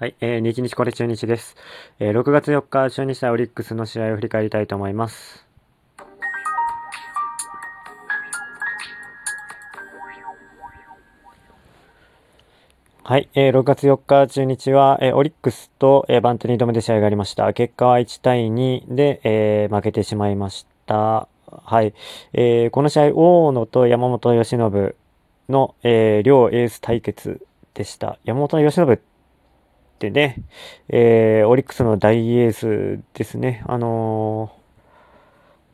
はい、えー、日日これ中日です。えー、6月4日、中日対オリックスの試合を振り返りたいと思います。はい、えー、6月4日、中日は、えー、オリックスと、えー、バント2度目で試合がありました。結果は1対2で、えー、負けてしまいました。はい、えー、この試合、大野と山本由伸の、えー、両エース対決でした。山本由伸ってね、えー、オリックスの大エースですね。あの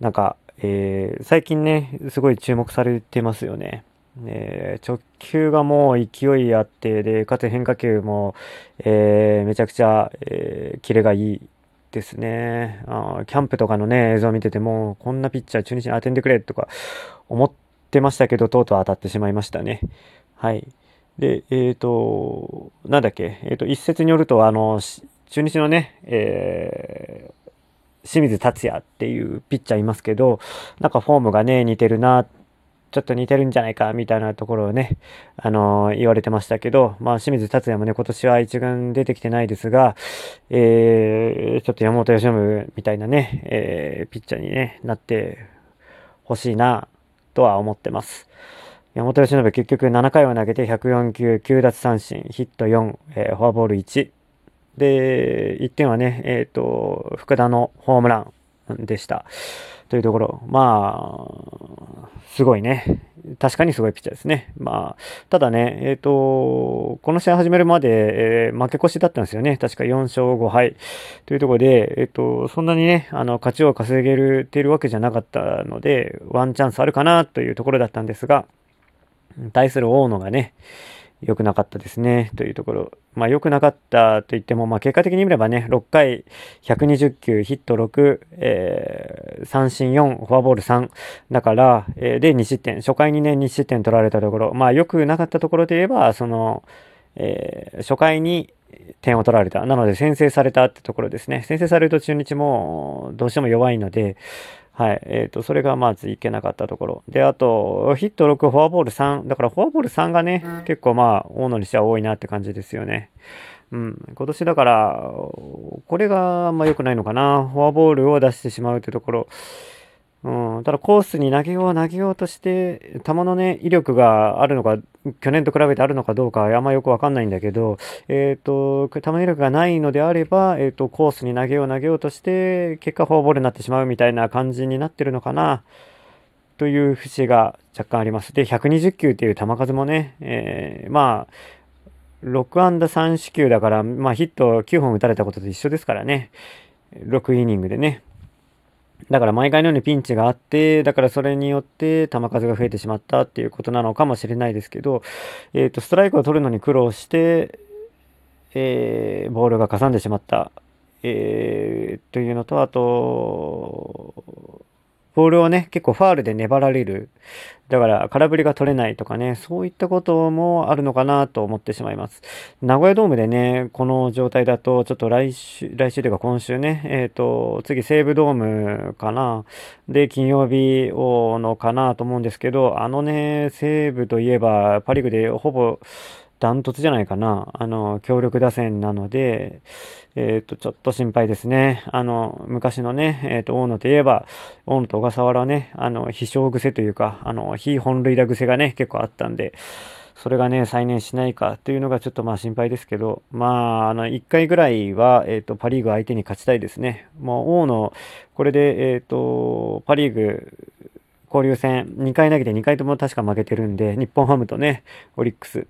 ー、なんか、えー、最近ね、すごい注目されてますよね。え直球がもう勢いあって、で、かつ変化球も、えめちゃくちゃ、えキレがいいですねあ。キャンプとかのね、映像を見てても、こんなピッチャー中日に当てんでくれとか思ってましたけど、とうとう当たってしまいましたね。はい。で、えっ、ー、と、なんだっけ、えっ、ー、と、一説によると、あの、中日のね、えー、清水達也っていうピッチャーいますけど、なんかフォームがね、似てるな、ちょっと似てるんじゃないか、みたいなところをね、あのー、言われてましたけど、まあ、清水達也もね、今年は一軍出てきてないですが、えー、ちょっと山本由伸みたいなね、えー、ピッチャーに、ね、なってほしいな、とは思ってます。山本由伸結局7回を投げて104球、9奪三振、ヒット4、えー、フォアボール1。で、1点はね、えっ、ー、と、福田のホームランでした。というところ、まあ、すごいね。確かにすごいピッチャーですね。まあ、ただね、えっ、ー、と、この試合始めるまで、えー、負け越しだったんですよね。確か4勝5敗というところで、えっ、ー、と、そんなにね、あの、勝ちを稼げるているわけじゃなかったので、ワンチャンスあるかなというところだったんですが、対する大野がね、良くなかったですね、というところ。まあ良くなかったと言っても、まあ結果的に見ればね、6回120球、ヒット6、えー、三振4、フォアボール3。だから、えー、で2失点。初回にね、2失点取られたところ。まあ良くなかったところで言えば、その、えー、初回に点を取られた。なので先制されたってところですね。先制されると中日もどうしても弱いので、はい。えっ、ー、と、それがまずいけなかったところ。で、あと、ヒット6、フォアボール3。だから、フォアボール3がね、結構まあ、大野にしては多いなって感じですよね。うん。今年だから、これがあんま良くないのかな。フォアボールを出してしまうというところ。うん、ただコースに投げよう投げようとして、球のね、威力があるのか、去年と比べてあるのかどうかあんまよくわかんないんだけど、えっ、ー、と、球威力がないのであれば、えっ、ー、と、コースに投げよう投げようとして、結果フォアボールになってしまうみたいな感じになってるのかな、という節が若干あります。で、120球っていう球数もね、えー、まあ、6安打3四球だから、まあヒット9本打たれたことと一緒ですからね。6イニングでね。だから毎回のようにピンチがあって、だからそれによって球数が増えてしまったっていうことなのかもしれないですけど、えっ、ー、と、ストライクを取るのに苦労して、えー、ボールがかさんでしまった、えー、というのと、あと、ボールをね、結構ファールで粘られる。だから空振りが取れないとかね、そういったこともあるのかなと思ってしまいます。名古屋ドームでね、この状態だと、ちょっと来週、来週というか今週ね、えっ、ー、と、次西武ドームかな。で、金曜日をのかなと思うんですけど、あのね、西武といえばパリグでほぼ、ダントツじゃないかな。あの、強力打線なので、えっ、ー、と、ちょっと心配ですね。あの、昔のね、えっ、ー、と、大野といえば、大野と小笠原はね、あの、非勝癖というか、あの、非本塁打癖がね、結構あったんで、それがね、再燃しないかというのがちょっとまあ心配ですけど、まあ、あの、1回ぐらいは、えっ、ー、と、パリーグ相手に勝ちたいですね。もう、大野、これで、えっ、と、パリーグ、交流戦2回投げて2回とも確か負けてるんで、日本ハムとね、オリックス、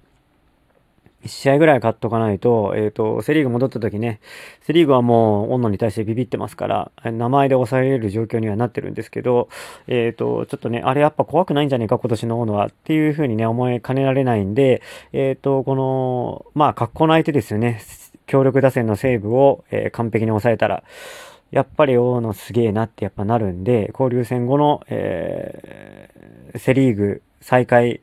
1試合ぐらい勝っとかないと、えっ、ー、と、セリーグ戻った時ね、セリーグはもう、温野に対してビビってますから、名前で抑えれる状況にはなってるんですけど、えっ、ー、と、ちょっとね、あれやっぱ怖くないんじゃねえか、今年の大野は、っていう風にね、思いかねられないんで、えっ、ー、と、この、まあ、格好の相手ですよね。強力打線のセーブを、え完璧に抑えたら、やっぱり大野すげえなってやっぱなるんで、交流戦後の、えセリーグ再開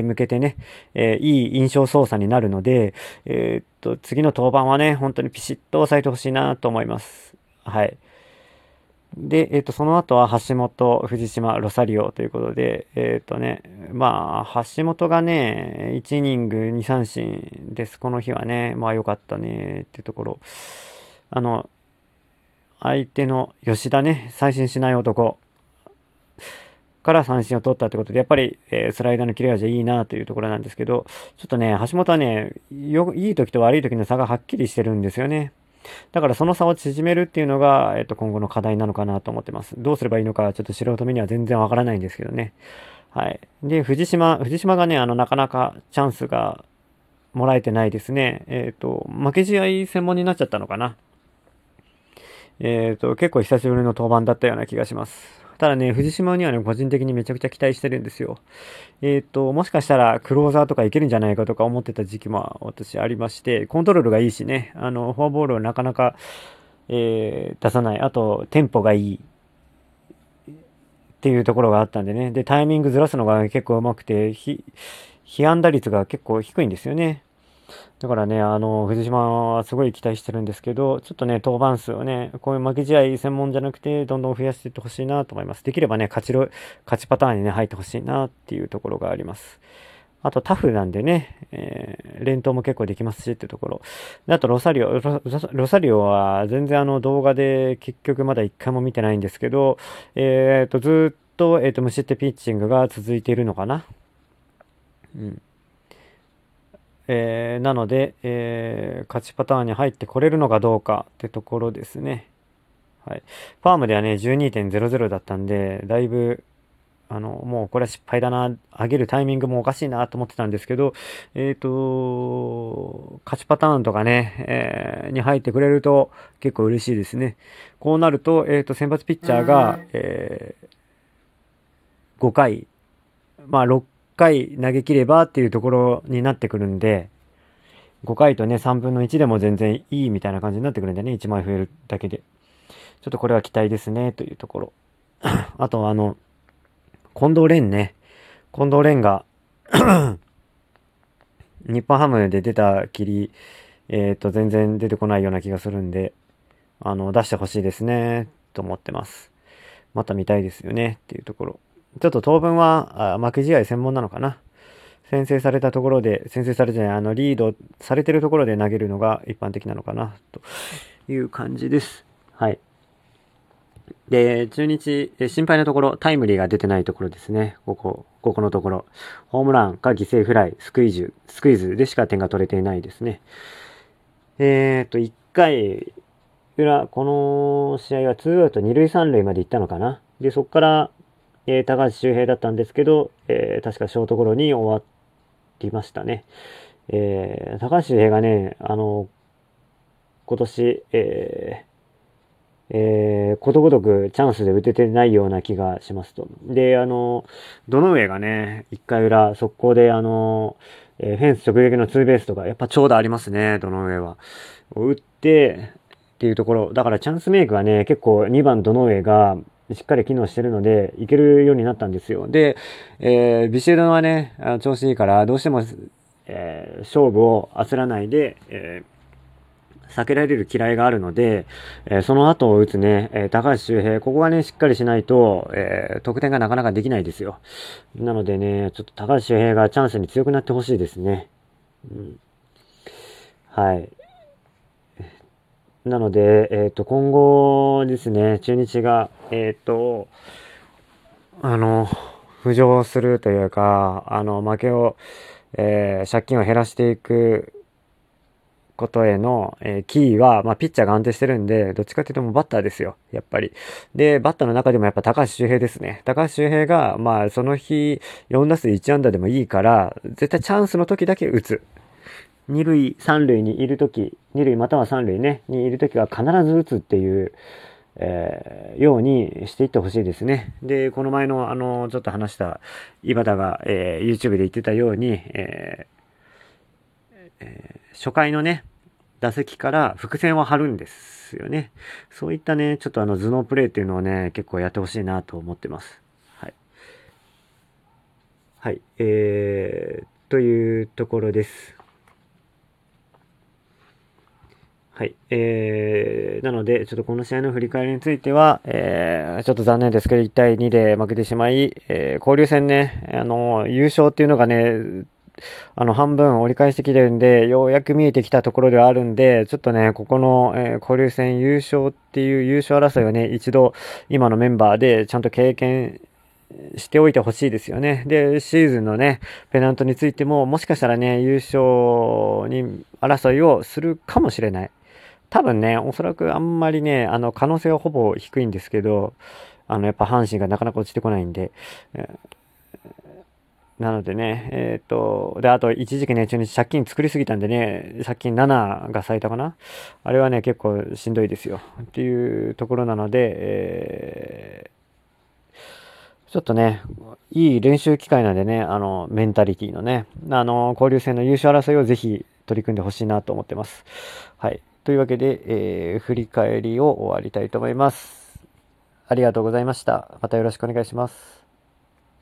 向けてね、え、いい印象操作になるので、えー、っと、次の登板はね、本当にピシッと抑えてほしいなと思います。はい。で、えっ、ー、と、その後は橋本、藤島、ロサリオということで、えっ、とね、まあ、橋本がね、1イニング2三振です。この日はね、まあ良かったねってところ。あの、相手の吉田ね、再審しない男から三振を取ったってことで、やっぱり、えー、スライダーの切れ味はいいなというところなんですけど、ちょっとね、橋本はね、よいい時と悪い時の差がはっきりしてるんですよね。だからその差を縮めるっていうのが、えっと、今後の課題なのかなと思ってます。どうすればいいのか、ちょっと素人目には全然わからないんですけどね。はい。で、藤島、藤島がね、あの、なかなかチャンスがもらえてないですね。えっ、ー、と、負け試合専門になっちゃったのかな。えっ、ー、と、結構久しぶりの登板だったような気がします。ただね、藤島にはね、個人的にめちゃくちゃ期待してるんですよ。えっ、ー、と、もしかしたらクローザーとかいけるんじゃないかとか思ってた時期も私ありまして、コントロールがいいしね、あの、フォアボールをなかなか、えー、出さない。あと、テンポがいい。っていうところがあったんでね。で、タイミングずらすのが結構うまくて、被安打率が結構低いんですよね。だからね、あの、藤島はすごい期待してるんですけど、ちょっとね、登板数をね、こういう負け試合専門じゃなくて、どんどん増やしていってほしいなと思います。できればね、勝ちろ、勝ちパターンにね、入ってほしいなっていうところがあります。あとタフなんでね、えー、連投も結構できますしっていうところ。であとロサリオロ、ロサリオは全然あの動画で結局まだ一回も見てないんですけど、えっ、と、ずっと、えっ、と、無失点ピッチングが続いているのかな。うん。えー、なので、えー、勝ちパターンに入ってこれるのかどうかってところですね。はい。ファームではね、12.00だったんで、だいぶ、あの、もうこれは失敗だな、上げるタイミングもおかしいなと思ってたんですけど、えっ、ー、と、勝ちパターンとかね、えー、に入ってくれると結構嬉しいですね。こうなると、えっ、ー、と、先発ピッチャーが、えー、5回、まあ6回投げ切ればっていうところになってくるんで、5回とね、3分の1でも全然いいみたいな感じになってくるんでね、1枚増えるだけで。ちょっとこれは期待ですね、というところ。あと、あの、近藤蓮ね。近藤蓮が 日本ハムで出たきり、えっ、ー、と、全然出てこないような気がするんで、あの、出してほしいですね、と思ってます。また見たいですよね、っていうところ。ちょっと当分は、あ負け試合専門なのかな。先制されたところで、先制されてない、あの、リードされてるところで投げるのが一般的なのかな、という感じです。はい。で、中日、心配なところ、タイムリーが出てないところですね。ここ、ここのところ。ホームランか犠牲フライ、スクイズ、スクイズでしか点が取れていないですね。えっ、ー、と、1回裏、この試合は2アウト2塁3塁まで行ったのかな。で、そこから、えー、高橋周平だったんですけど、えー、確かショートゴロに終わりましたね。えー、高橋周平がね、あの、今年、えー、えー、ことごとくチャンスで打ててないような気がしますと。で、あの、どの上がね、1回裏、速攻で、あの、えー、フェンス直撃のツーベースとか、やっぱ長打ありますね、どの上は。打って、っていうところ。だからチャンスメイクはね、結構2番どの上が、しっかり機能してるので、いけるようになったんですよ。で、えー、ビシエドはね、調子いいから、どうしても、えー、勝負を焦らないで、えー、避けられる嫌いがあるので、えー、その後を打つね、え、高橋周平、ここはね、しっかりしないと、え、得点がなかなかできないですよ。なのでね、ちょっと高橋周平がチャンスに強くなってほしいですね。うん、はい。なので、えっ、ー、と、今後ですね、中日が、えっ、ー、と、あの、浮上するというか、あの、負けを、えー、借金を減らしていくことへの、えー、キーは、まあ、ピッチャーが安定してるんで、どっちかっていうともうバッターですよ、やっぱり。で、バッターの中でもやっぱ高橋周平ですね。高橋周平が、まあ、その日、4打数1安打でもいいから、絶対チャンスの時だけ打つ。二塁、三塁にいるとき、二塁または三塁ね、にいるときは必ず打つっていう、えー、ようにしていってほしいですね。で、この前の、あの、ちょっと話した、井端が、えー、YouTube で言ってたように、えー、初回のね、打席から伏線を張るんですよね。そういったね、ちょっとあの頭脳プレイっていうのをね、結構やってほしいなと思ってます。はい。はい。えー、というところです。はい。えー、なので、ちょっとこの試合の振り返りについては、えー、ちょっと残念ですけど、1対2で負けてしまい、えー、交流戦ね、あの、優勝っていうのがね、あの、半分折り返してきてるんで、ようやく見えてきたところではあるんで、ちょっとね、ここの、えー、交流戦優勝っていう優勝争いをね、一度、今のメンバーでちゃんと経験しておいてほしいですよね。で、シーズンのね、ペナントについても、もしかしたらね、優勝に争いをするかもしれない。多分ね、おそらくあんまりね、あの、可能性はほぼ低いんですけど、あの、やっぱ阪神がなかなか落ちてこないんで、なのでね、えっ、と、で、あと一時期ね、中日借金作りすぎたんでね、借金7が最多かな？あれはね、結構しんどいですよ。っていうところなので、えー、ちょっとね、いい練習機会なんでね、あの、メンタリティのね、あの、交流戦の優勝争いをぜひ取り組んでほしいなと思ってます。はい。というわけで、えー、振り返りを終わりたいと思います。ありがとうございました。またよろしくお願いします。